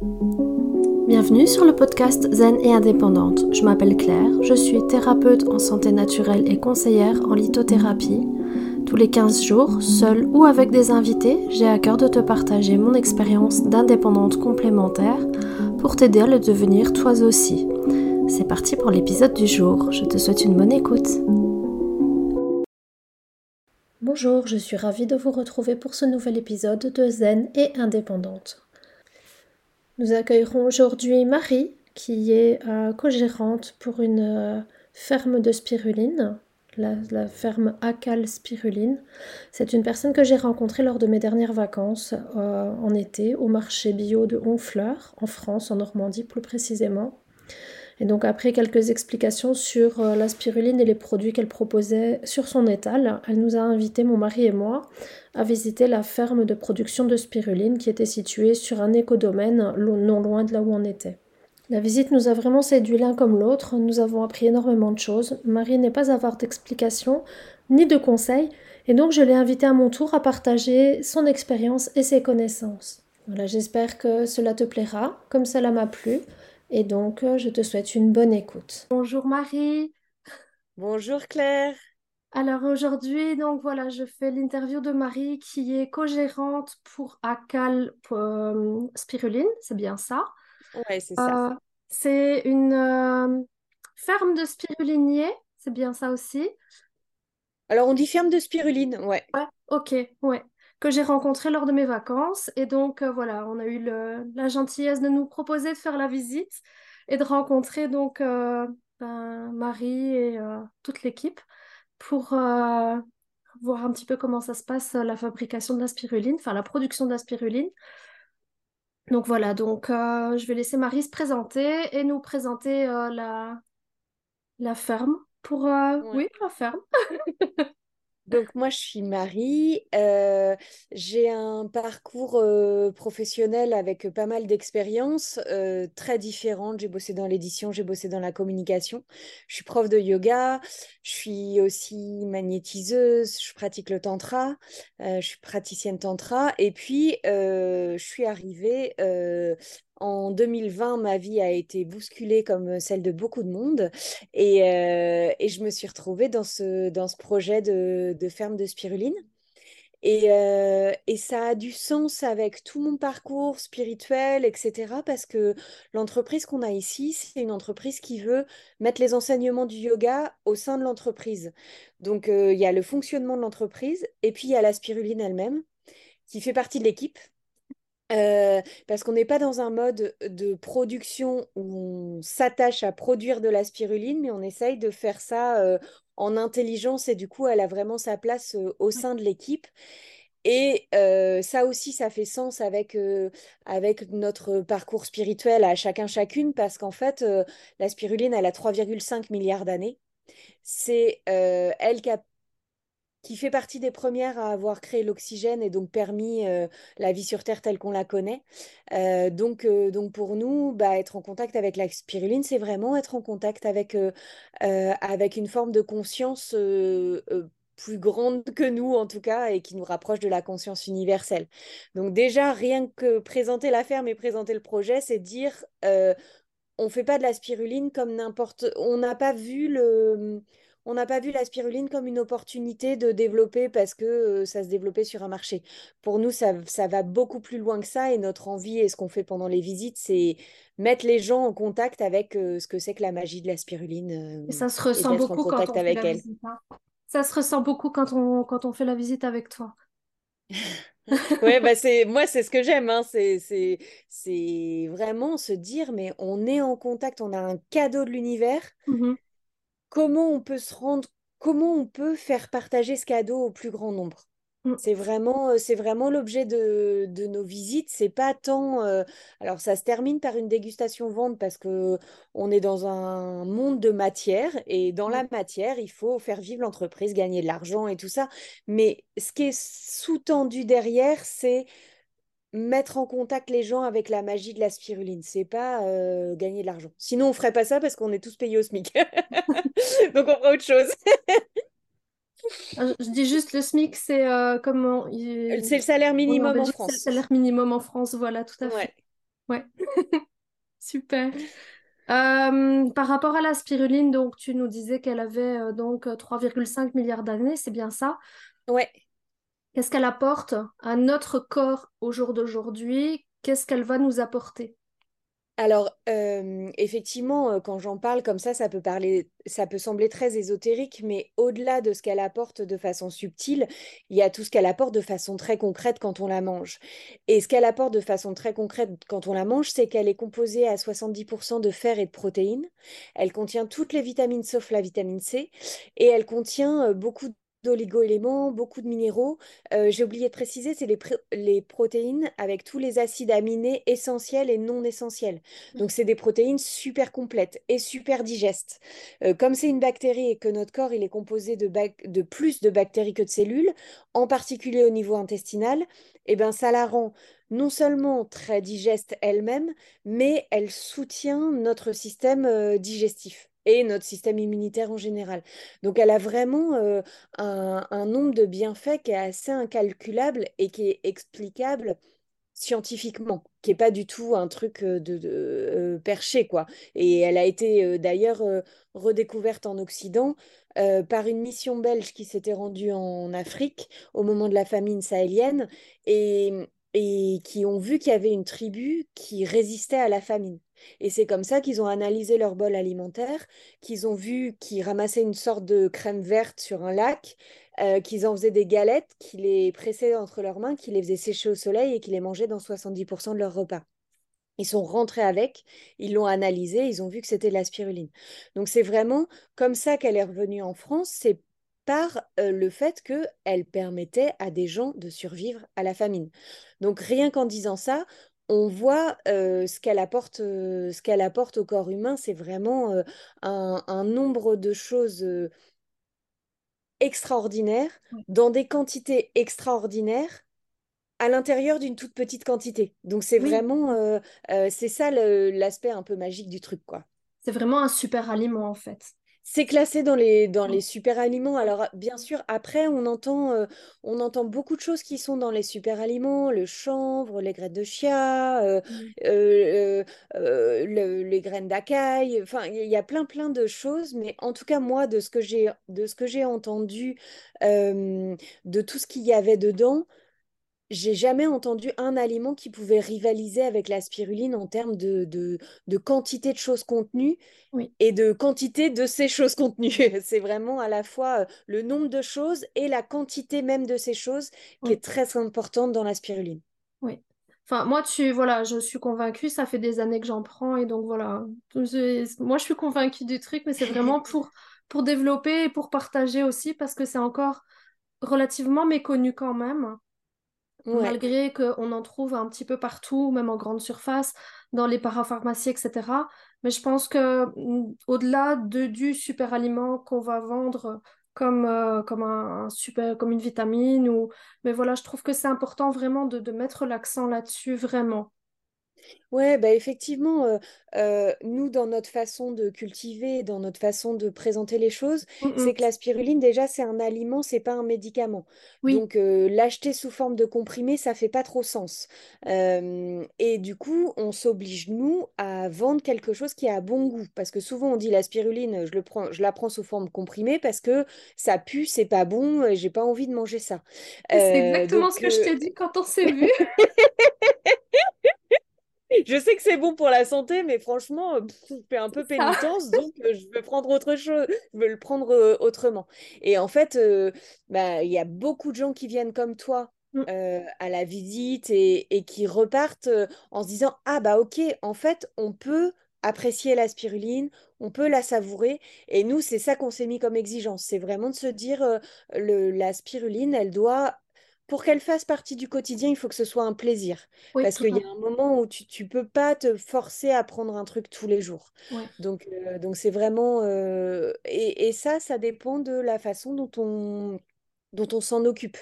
Bienvenue sur le podcast Zen et indépendante. Je m'appelle Claire, je suis thérapeute en santé naturelle et conseillère en lithothérapie. Tous les 15 jours, seule ou avec des invités, j'ai à cœur de te partager mon expérience d'indépendante complémentaire pour t'aider à le devenir toi aussi. C'est parti pour l'épisode du jour. Je te souhaite une bonne écoute. Bonjour, je suis ravie de vous retrouver pour ce nouvel épisode de Zen et indépendante. Nous accueillerons aujourd'hui Marie, qui est euh, co-gérante pour une euh, ferme de spiruline, la, ferme Acal Spiruline. C'est une personne que j'ai rencontrée lors de mes dernières vacances euh, en été au marché bio de Honfleur, en France, en Normandie plus précisément. Et donc après quelques explications sur la spiruline et les produits qu'elle proposait sur son étal, elle nous a invité, mon mari et moi, à visiter la ferme de production de spiruline qui était située sur un écodomaine non loin de là où on était. La visite nous a vraiment séduit l'un comme l'autre, nous avons appris énormément de choses. Marie n'est pas avoir d'explications ni de conseils, et donc je l'ai invitée à mon tour à partager son expérience et ses connaissances. Voilà, j'espère que cela te plaira, comme cela m'a plu, et donc je te souhaite une bonne écoute. Bonjour Marie. Bonjour Claire. Alors aujourd'hui, donc voilà, je fais l'interview de Marie qui est co-gérante pour Acal euh, Spiruline, c'est bien ça? Oui, c'est ça. Euh, c'est une euh, ferme de spiruliniers, c'est bien ça aussi? Alors on dit ferme de spiruline, ouais. Ouais, ok, ouais. Que j'ai rencontré lors de mes vacances. Et donc voilà, on a eu la gentillesse de nous proposer de faire la visite et de rencontrer donc ben, Marie et toute l'équipe pour euh, voir un petit peu comment ça se passe, la fabrication de la spiruline, enfin la production de la spiruline. Donc voilà, donc euh, je vais laisser Marie se présenter et nous présenter euh, la, la ferme pour... Oui, la ferme. Donc moi, je suis Marie. Euh, j'ai un parcours euh, professionnel avec pas mal d'expériences euh, très différentes. J'ai bossé dans l'édition, j'ai bossé dans la communication. Je suis prof de yoga. Je suis aussi magnétiseuse. Je pratique le tantra. je suis praticienne tantra. Et puis, je suis arrivée en 2020, ma vie a été bousculée comme celle de beaucoup de monde et, euh, je me suis retrouvée dans ce, dans ce projet de, ferme de spiruline. Et, euh, et, ça a du sens avec tout mon parcours spirituel, etc. Parce que l'entreprise qu'on a ici, c'est une entreprise qui veut mettre les enseignements du yoga au sein de l'entreprise. Donc, euh, il y a le fonctionnement de l'entreprise et puis il y a la spiruline elle-même qui fait partie de l'équipe. Euh, parce qu'on n'est pas dans un mode de production où on s'attache à produire de la spiruline, mais on essaye de faire ça euh, en intelligence et du coup, elle a vraiment sa place euh, au sein de l'équipe. Et ça aussi, ça fait sens avec, avec notre parcours spirituel à chacun chacune, parce qu'en fait, la spiruline, elle a 3,5 milliards d'années. C'est elle qui a qui fait partie des premières à avoir créé l'oxygène et donc permis euh, la vie sur Terre telle qu'on la connaît. Euh, donc, euh, donc pour nous, bah, être en contact avec la spiruline, c'est vraiment être en contact avec, avec une forme de conscience plus grande que nous en tout cas et qui nous rapproche de la conscience universelle. Donc déjà, rien que présenter la ferme et présenter le projet, c'est dire on ne fait pas de la spiruline comme n'importe... On n'a pas vu le on n'a pas vu la spiruline comme une opportunité de développer parce que euh, ça se développait sur un marché. Pour nous, ça, va beaucoup plus loin que ça et notre envie et ce qu'on fait pendant les visites, c'est mettre les gens en contact avec euh, ce que c'est que la magie de la spiruline. et ça se ressent beaucoup quand on avec fait la Visite, hein. Ça se ressent beaucoup quand on, quand on fait la visite avec toi. ouais, bah c'est moi c'est ce que j'aime, hein. c'est c'est vraiment se dire mais on est en contact, on a un cadeau de l'univers. Mmh comment on peut se rendre, comment on peut faire partager ce cadeau au plus grand nombre? Mmh. C'est vraiment, c'est vraiment l'objet de, de, nos visites. C'est pas tant. alors, ça se termine par une dégustation vente parce que on est dans un monde de matière et dans la matière, il faut faire vivre l'entreprise, gagner de l'argent et tout ça. Mais ce qui est sous-tendu derrière, c'est mettre en contact les gens avec la magie de la spiruline. C'est pas euh, gagner de l'argent. Sinon, on ferait pas ça parce qu'on est tous payés au SMIC. Donc, on fera autre chose. Ah, je dis juste le SMIC, c'est euh, comment C'est le salaire minimum en, France. C'est le salaire minimum en France, voilà, tout à fait. Ouais. Super. Euh, par rapport à la spiruline, donc tu nous disais qu'elle avait euh, donc 3,5 milliards d'années, c'est bien ça? Ouais. Qu'est-ce qu'elle apporte à notre corps au jour d'aujourd'hui? Qu'est-ce qu'elle va nous apporter? Alors, euh, effectivement, euh, quand j'en parle comme ça, ça peut parler, ça peut sembler très ésotérique, mais au-delà de ce qu'elle apporte de façon subtile, il y a tout ce qu'elle apporte de façon très concrète quand on la mange. Et ce qu'elle apporte de façon très concrète quand on la mange, c'est qu'elle est composée à 70% de fer et de protéines. Elle contient toutes les vitamines sauf la vitamine C, et elle contient euh, beaucoup d'oligo-éléments, beaucoup de minéraux. Euh, j'ai oublié de préciser, c'est les, les, protéines avec tous les acides aminés essentiels et non essentiels. Donc, c'est des protéines super complètes et super digestes. Euh, comme c'est une bactérie et que notre corps il est composé de, de, plus de bactéries que de cellules, en particulier au niveau intestinal, eh ben, ça la rend non seulement très digeste elle-même, mais elle soutient notre système euh, digestif et notre système immunitaire en général. Donc elle a vraiment euh, un, nombre de bienfaits qui est assez incalculable et qui est explicable scientifiquement, qui n'est pas du tout un truc euh, de, euh, perché, quoi. Et elle a été d'ailleurs redécouverte en Occident par une mission belge qui s'était rendue en Afrique au moment de la famine sahélienne et, et qui ont vu qu'il y avait une tribu qui résistait à la famine. Et c'est comme ça qu'ils ont analysé leur bol alimentaire, qu'ils ont vu qu'ils ramassaient une sorte de crème verte sur un lac, euh, qu'ils en faisaient des galettes, qu'ils les pressaient entre leurs mains, qu'ils les faisaient sécher au soleil et qu'ils les mangeaient dans 70% de leur repas. Ils sont rentrés avec, ils l'ont analysé, ils ont vu que c'était de la spiruline. Donc c'est vraiment comme ça qu'elle est revenue en France, c'est par euh, le fait qu'elle permettait à des gens de survivre à la famine. Donc rien qu'en disant ça, on voit ce qu'elle apporte, ce qu'elle apporte au corps humain, c'est vraiment un, nombre de choses extraordinaires, dans des quantités extraordinaires, à l'intérieur d'une toute petite quantité. Donc c'est vraiment, c'est ça l'aspect un peu magique du truc, quoi. C'est vraiment un super aliment en fait. C'est classé dans les, dans les super aliments. Alors, bien sûr, après, on entend, euh, on entend beaucoup de choses qui sont dans les super aliments, le chanvre, les graines de chia, euh, mmh. euh, les graines d'acaille. Enfin, il y a plein, plein de choses. Mais en tout cas, moi, de ce que j'ai, de ce que j'ai entendu, de tout ce qu'il y avait dedans, j'ai jamais entendu un aliment qui pouvait rivaliser avec la spiruline en termes de, de, quantité de choses contenues et de quantité de ces choses contenues. C'est vraiment à la fois euh, le nombre de choses et la quantité même de ces choses qui est très importante dans la spiruline. Oui. Enfin, moi, tu, voilà, je suis convaincue, ça fait des années que j'en prends et donc voilà. moi, je suis convaincue du truc, mais c'est vraiment pour, pour développer et pour partager aussi parce que c'est encore relativement méconnu quand même malgré qu'on en trouve un petit peu partout, même en grande surface, dans les parapharmacies, etc. Mais je pense que mm, au-delà de, du super aliment qu'on va vendre comme, euh, comme, un, super, comme une vitamine, ou... mais voilà, je trouve que c'est important vraiment de, de mettre l'accent là-dessus, vraiment. Ouais, bah effectivement, euh, euh, nous, dans notre façon de cultiver, dans notre façon de présenter les choses, mmh c'est que la spiruline, déjà, c'est un aliment, c'est pas un médicament. Donc, euh, l'acheter sous forme de comprimé, ça fait pas trop sens. et du coup, on s'oblige, nous, à vendre quelque chose qui a bon goût. Parce que souvent, on dit la spiruline, je, le prends, je la prends sous forme comprimée parce que ça pue, c'est pas bon, et j'ai pas envie de manger ça. c'est exactement ce que je t'ai dit quand on s'est vu. je sais que c'est bon pour la santé, mais franchement, je fais un peu pénitence, donc euh, je veux prendre autre chose, je veux le prendre euh, autrement. Et en fait, euh, bah, il y a beaucoup de gens qui viennent comme toi mmh. à la visite et, et qui repartent en se disant Ah, bah ok, en fait, on peut apprécier la spiruline, on peut la savourer. Et nous, c'est ça qu'on s'est mis comme exigence. C'est vraiment de se dire, le, la spiruline, elle doit pour qu'elle fasse partie du quotidien, il faut que ce soit un plaisir. Parce qu'il y a un moment où tu ne peux pas te forcer à prendre un truc tous les jours. Donc, euh, donc c'est vraiment... Euh, et, ça, ça dépend de la façon dont on, dont on s'en occupe.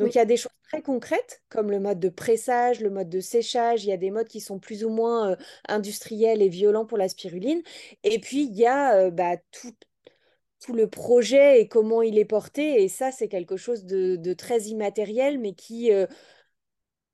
Donc, il y a des choses très concrètes, comme le mode de pressage, le mode de séchage. Il y a des modes qui sont plus ou moins euh, industriels et violents pour la spiruline. Et puis, il y a bah, tout, tout le projet et comment il est porté. Et ça, c'est quelque chose de, très immatériel, mais qui, euh,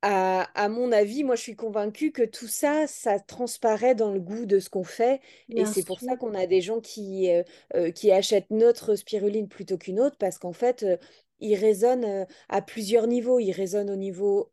à, mon avis, moi je suis convaincue que tout ça, ça transparaît dans le goût de ce qu'on fait. Et c'est pour ça qu'on a des gens qui, euh, euh, qui achètent notre spiruline plutôt qu'une autre, parce qu'en fait, euh, il résonne à plusieurs niveaux. Il résonne au niveau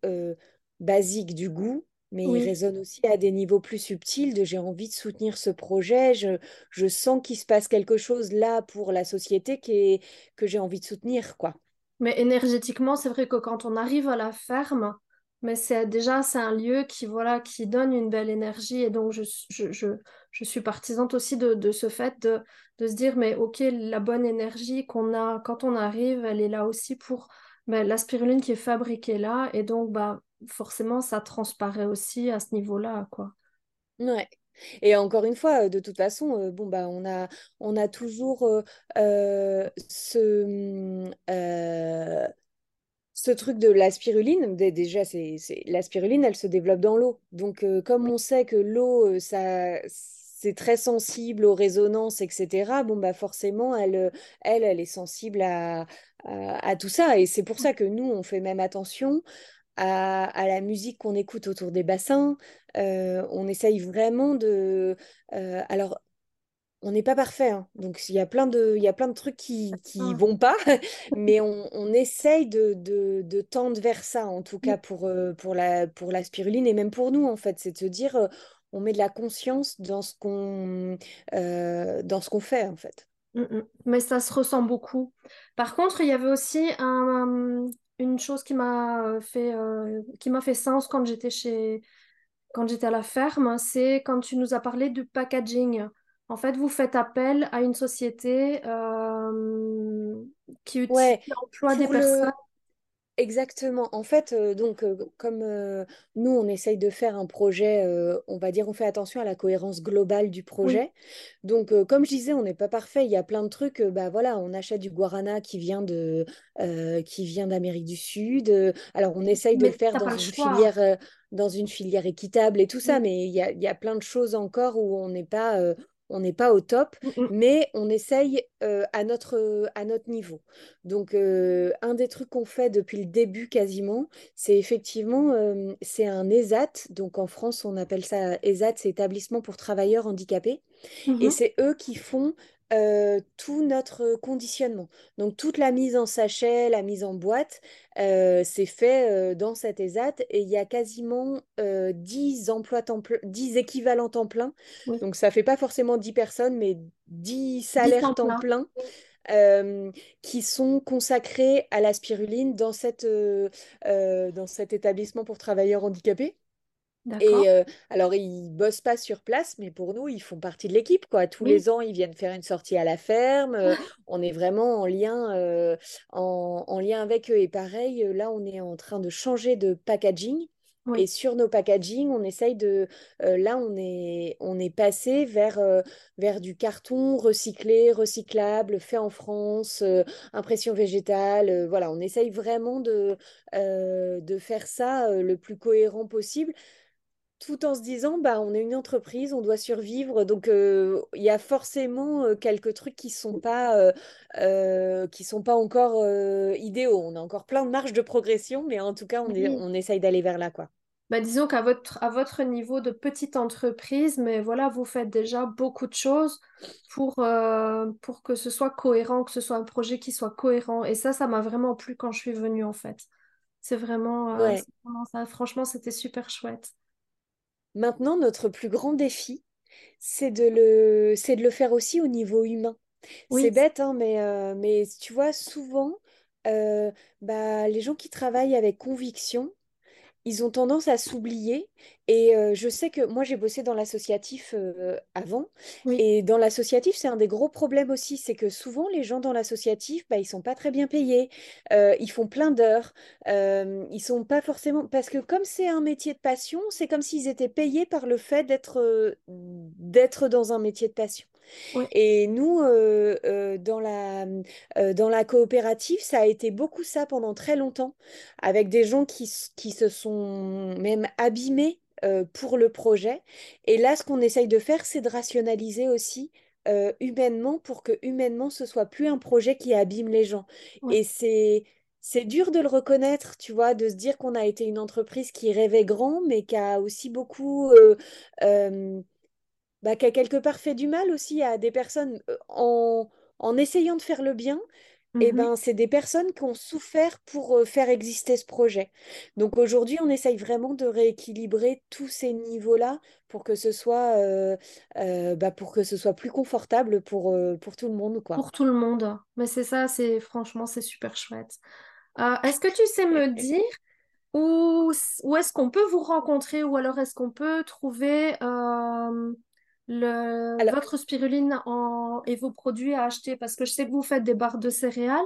basique du goût, mais il résonne aussi à des niveaux plus subtils de j'ai envie de soutenir ce projet, je, je sens qu'il se passe quelque chose là pour la société qui est, que j'ai envie de soutenir, quoi. Mais énergétiquement, c'est vrai que quand on arrive à la ferme, mais c'est déjà c'est un lieu qui voilà qui donne une belle énergie et donc je, je, je, je suis partisante aussi de, de ce fait de, de se dire mais ok la bonne énergie qu'on a quand on arrive elle est là aussi pour ben, la spiruline qui est fabriquée là et donc bah forcément ça transparaît aussi à ce niveau-là quoi. Ouais. Et encore une fois, euh, de toute façon, euh, bon bah on a on a toujours euh, euh, ce euh, ce truc de la spiruline. Dé- Déjà, c'est la spiruline, elle se développe dans l'eau. Donc comme on sait que l'eau, ça c'est très sensible aux résonances, etc. Bon bah forcément, elle elle elle est sensible à à, à tout ça. Et c'est pour ça que nous, on fait même attention à, à la musique qu'on écoute autour des bassins. Euh, on essaye vraiment de... euh, alors, on n'est pas parfait, hein. donc il y a plein de, il y a plein de trucs qui qui Ah, vont pas, mais on, on essaye de, de, de tendre vers ça, en tout cas oui. pour, euh, pour la, pour la spiruline et même pour nous, en fait, c'est de se dire, on met de la conscience dans ce qu'on euh, qu'on fait, en fait. Mm, mm. Mais ça se ressent beaucoup. Par contre, il y avait aussi un- une chose qui m'a euh, fait, euh, qui m'a fait sens quand j'étais chez, quand j'étais à la ferme, c'est quand tu nous as parlé du packaging. En fait, vous faites appel à une société euh, qui, uti- Ouais, qui emploie des personnes. Exactement. En fait, euh, donc, euh, comme euh, nous, on essaye de faire un projet, on va dire, on fait attention à la cohérence globale du Oui, projet. Donc, comme je disais, on n'est pas parfait. Il y a plein de trucs. bah voilà, on achète du guarana qui vient de, qui vient d'Amérique du Sud. Alors, on essaye de le faire dans le une filière, dans une filière équitable et tout ça. Oui. Mais il y a, y a plein de choses encore où on n'est pas, on n'est pas au top. Mm, mm, Mais on essaye euh, à notre, à notre niveau. Donc, euh, un des trucs qu'on fait depuis le début quasiment, c'est effectivement, euh, c'est un ESAT. Donc, en France, on appelle ça ESAT, c'est Établissement pour travailleurs handicapés. Et mhm, c'est eux qui font euh, tout notre conditionnement. Donc, toute la mise en sachet, la mise en boîte, euh, c'est fait euh, dans cet ESAT. Et il y a quasiment euh, 10 emplois temps ple- 10 équivalents temps plein. oui. Donc, ça fait pas forcément 10 personnes, mais 10 10 salaires temps temps plein. plein euh, qui sont consacrés à la spiruline dans cette, euh, euh, dans cet établissement pour travailleurs handicapés. Et euh, alors, ils bossent pas sur place, mais pour nous, ils font partie de l'équipe, quoi. Tous Oui, les ans, ils viennent faire une sortie à la ferme. euh, on est vraiment en lien, euh, en, en lien avec eux. Et pareil, là, on est en train de changer de packaging. Et sur nos packaging, on essaye de... là, on est, on est passé vers, vers du carton recyclé, recyclable, fait en France, impression végétale. voilà, on essaye vraiment de, de faire ça le plus cohérent possible tout en se disant, bah, on est une entreprise, on doit survivre, donc euh, il y a forcément euh, quelques trucs qui sont pas, euh, qui sont pas encore idéaux. On a encore plein de marge de progression, mais en tout cas, on est, on essaye d'aller vers là, quoi. Bah, disons qu'à votre, à votre niveau de petite entreprise, mais voilà, vous faites déjà beaucoup de choses pour, pour que ce soit cohérent, que ce soit un projet qui soit cohérent. Et ça, ça m'a vraiment plu quand je suis venue, en fait. C'est vraiment, Ouais. vraiment ça. Franchement, c'était super chouette. Maintenant, notre plus grand défi, c'est de le, c'est de le faire aussi au niveau humain. C'est bête, hein, mais, euh, mais tu vois, souvent, euh, bah, les gens qui travaillent avec conviction, ils ont tendance à s'oublier. Et euh, je sais que moi, j'ai bossé dans l'associatif euh, avant. oui, Et dans l'associatif, c'est un des gros problèmes aussi. C'est que souvent, les gens dans l'associatif, bah, ils sont pas très bien payés. Euh, ils font plein d'heures. Ils sont pas forcément... Parce que comme c'est un métier de passion, c'est comme s'ils étaient payés par le fait d'être d'être dans un métier de passion. Oui, Et nous, euh, euh, dans la, euh, dans la coopérative, ça a été beaucoup ça pendant très longtemps, avec des gens qui, qui se sont même abîmés pour le projet. Et là, ce qu'on essaye de faire, c'est de rationaliser aussi humainement pour que humainement, ce soit plus un projet qui abîme les gens. oui. Et c'est c'est dur de le reconnaître, tu vois, de se dire qu'on a été une entreprise qui rêvait grand, mais qui a aussi beaucoup, euh, euh, bah, qui a quelque part fait du mal aussi à des personnes en, en essayant de faire le bien. Eh Mhm. ben, c'est des personnes qui ont souffert pour euh, faire exister ce projet. Donc aujourd'hui, on essaye vraiment de rééquilibrer tous ces niveaux-là pour que ce soit, euh, euh, bah, pour que ce soit plus confortable pour, pour tout le monde, quoi. Pour tout le monde. Mais c'est ça, c'est franchement, c'est super chouette. Euh, est-ce que tu sais me dire où, où est-ce qu'on peut vous rencontrer ou alors est-ce qu'on peut trouver le, Alors, votre spiruline en, et vos produits à acheter? Parce que je sais que vous faites des barres de céréales.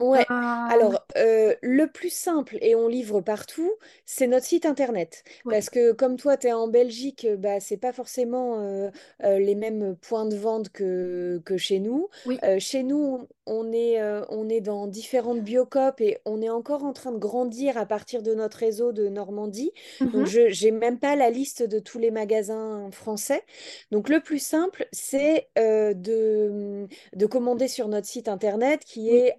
Ouais, Euh, alors euh, le plus simple et on livre partout, c'est notre site internet. Parce que comme toi, tu es en Belgique, euh, bah, c'est pas forcément euh, euh, les mêmes points de vente que, que chez nous. oui. Euh, chez nous, on est, euh, on est dans différentes biocopes et on est encore en train de grandir à partir de notre réseau de Normandie. Donc, Mhm, je n'ai même pas la liste de tous les magasins français. Donc, le plus simple, c'est euh, de de commander sur notre site internet qui oui. est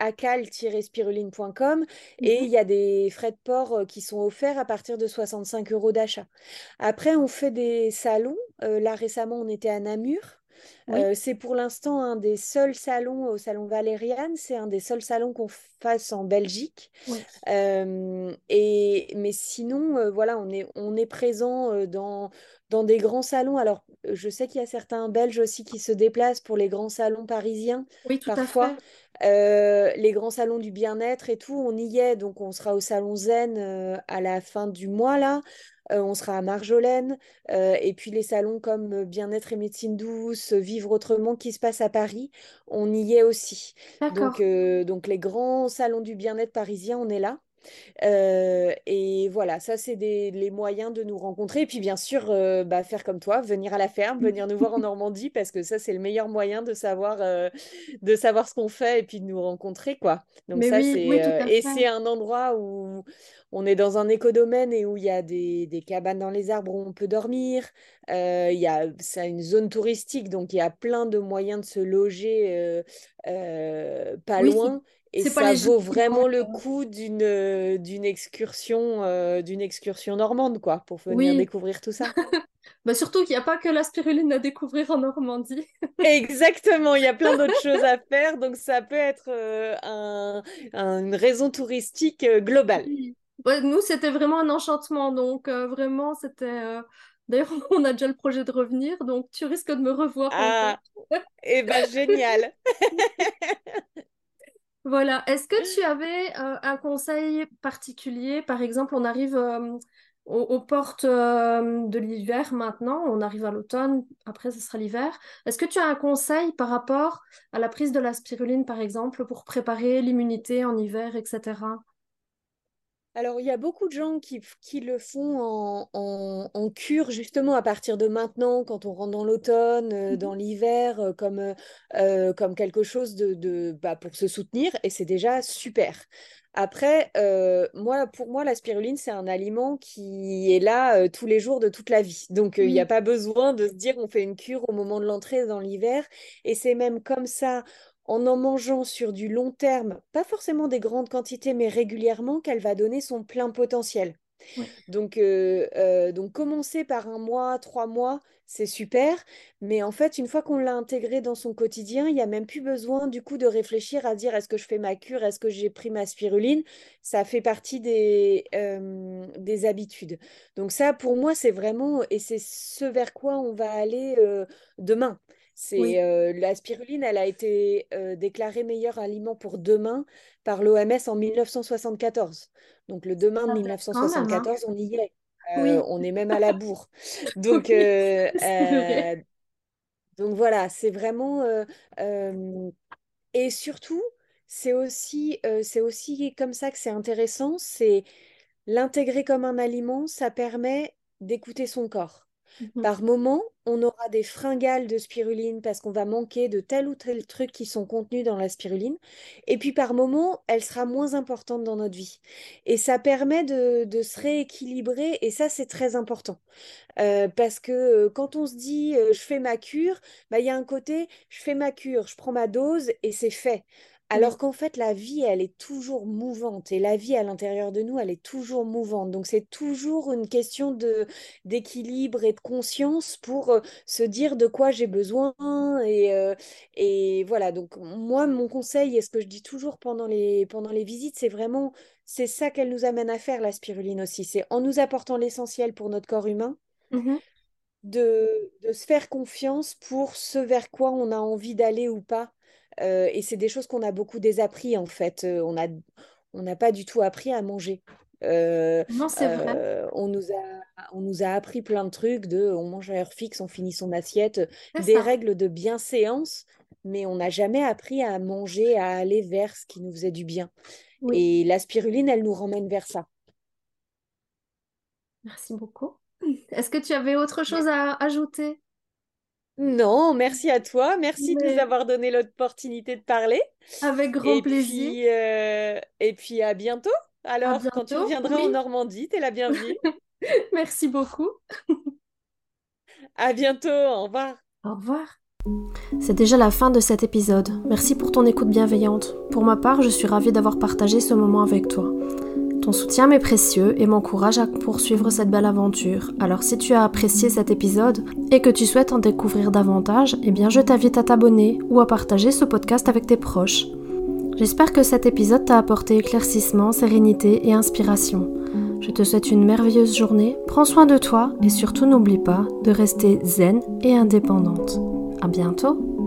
acal-spiruline.com et mhm, il y a des frais de port euh, qui sont offerts à partir de 65 euros d'achat. Après, on fait des salons. Euh, là, récemment, on était à Namur. oui, Euh, c'est pour l'instant un des seuls salons au salon Valériane. C'est un des seuls salons qu'on fasse en Belgique. oui. Euh, et, mais sinon, euh, voilà, on est, on est présent dans, dans des grands salons. Alors, je sais qu'il y a certains Belges aussi qui se déplacent pour les grands salons parisiens, Oui, tout à parfois. fait. Euh, les grands salons du bien-être et tout, on y est. Donc, on sera au salon Zen euh, à la fin du mois, là. Euh, on sera à Marjolaine. Euh, et puis, les salons comme euh, Bien-être et médecine douce, Vivre autrement, qui se passe à Paris, on y est aussi. Donc, euh, donc les grands salons du bien-être parisiens, on est là. Euh, et voilà, ça, c'est les moyens de nous rencontrer. Et puis, bien sûr, euh, bah, faire comme toi, venir à la ferme, venir nous voir en Normandie, parce que ça, c'est le meilleur moyen de savoir, euh, de savoir ce qu'on fait et puis de nous rencontrer, quoi. Donc, Mais ça, oui, c'est, et c'est un endroit où on est dans un écodomaine et où il y a des, des cabanes dans les arbres où on peut dormir. Il y a, c'est une zone touristique, donc il y a plein de moyens de se loger pas Oui, loin. Et pas ça vaut vraiment le coup d'une euh, d'une excursion euh, d'une excursion normande quoi pour venir Oui, découvrir tout ça. bah surtout qu'il n'y a pas que la spiruline à découvrir en Normandie. Exactement, il y a plein d'autres choses à faire donc ça peut être euh, un- un- une raison touristique euh, globale. Oui. Ouais, nous, c'était vraiment un enchantement. Donc, vraiment, c'était. D'ailleurs, on a déjà le projet de revenir. Donc, tu risques de me revoir. Ah, et ben génial. Voilà. Est-ce que tu avais euh, un conseil particulier? Par exemple, on arrive euh, aux, aux portes euh, de l'hiver maintenant. On arrive à l'automne. Après, ce sera l'hiver. Est-ce que tu as un conseil par rapport à la prise de la spiruline, par exemple, pour préparer l'immunité en hiver, etc. Alors, il y a beaucoup de gens qui, qui le font en, en- en cure, justement, à partir de maintenant, quand on rentre dans l'automne, euh, dans Mhm. l'hiver, euh, comme, euh, comme quelque chose de, de, bah, pour se soutenir, et c'est déjà super. Après, moi, pour moi, la spiruline, c'est un aliment qui est là tous les jours de toute la vie. Donc, il n'y a pas besoin de se dire on fait une cure au moment de l'entrée dans l'hiver. Et c'est même comme ça en en mangeant sur du long terme, pas forcément des grandes quantités, mais régulièrement, qu'elle va donner son plein potentiel. Donc, euh, euh, donc commencer par un mois, trois mois, c'est super. Mais en fait, une fois qu'on l'a intégré dans son quotidien, il n'y a même plus besoin du coup de réfléchir à dire est-ce que je fais ma cure, est-ce que j'ai pris ma spiruline? Ça fait partie des, euh, des habitudes. Donc ça, pour moi, c'est vraiment, et c'est ce vers quoi on va aller demain. C'est oui. euh, la spiruline, elle a été euh, déclarée meilleur aliment pour demain par l'OMS en 1974. Donc le demain de Ça date quand même, hein. 1974, on y est. Euh, Oui, on est même à la bourre. Donc, oui, voilà, c'est vraiment... et surtout, c'est aussi, c'est aussi comme ça que c'est intéressant, c'est l'intégrer comme un aliment, ça permet d'écouter son corps. Mhm. Par moment, on aura des fringales de spiruline parce qu'on va manquer de tel ou tel truc qui sont contenus dans la spiruline. Et puis par moment, elle sera moins importante dans notre vie. Et ça permet de, se rééquilibrer et ça, c'est très important. Euh, parce que euh, quand on se dit euh, je fais ma cure, bah, il y a un côté je fais ma cure, je prends ma dose et c'est fait. Alors qu'en fait, la vie, elle est toujours mouvante et la vie à l'intérieur de nous, elle est toujours mouvante. Donc, c'est toujours une question de d'équilibre et de conscience pour euh, se dire de quoi j'ai besoin. Et, euh, et voilà, donc moi, mon conseil, et ce que je dis toujours pendant les, pendant les visites, c'est vraiment, c'est ça qu'elle nous amène à faire, la spiruline aussi. C'est en nous apportant l'essentiel pour notre corps humain. Mhm. De, de se faire confiance pour ce vers quoi on a envie d'aller ou pas euh, et c'est des choses qu'on a beaucoup désappris en fait. Euh, on a, on n'a pas du tout appris à manger. Euh, Non, c'est vrai. on nous a, on nous a appris plein de trucs de on mange à heure fixe, on finit son assiette, des ça. règles de bienséance, mais on n'a jamais appris à manger, à aller vers ce qui nous faisait du bien. Oui, Et la spiruline, elle nous ramène vers ça. merci beaucoup. Est-ce que tu avais autre chose à ajouter? Non, merci à toi. Merci de nous avoir donné l'opportunité de parler. avec grand Et plaisir. puis, euh, et puis à bientôt. À Alors, quand tu bientôt. reviendras en Normandie, t'es la bienvenue. merci beaucoup. À bientôt, au revoir. Au revoir. C'est déjà la fin de cet épisode. Merci pour ton écoute bienveillante. Pour ma part, je suis ravie d'avoir partagé ce moment avec toi. Ton soutien m'est précieux et m'encourage à poursuivre cette belle aventure. Alors si tu as apprécié cet épisode et que tu souhaites en découvrir davantage, eh bien je t'invite à t'abonner ou à partager ce podcast avec tes proches. J'espère que cet épisode t'a apporté éclaircissement, sérénité et inspiration. Je te souhaite une merveilleuse journée, prends soin de toi et surtout n'oublie pas de rester zen et indépendante. À bientôt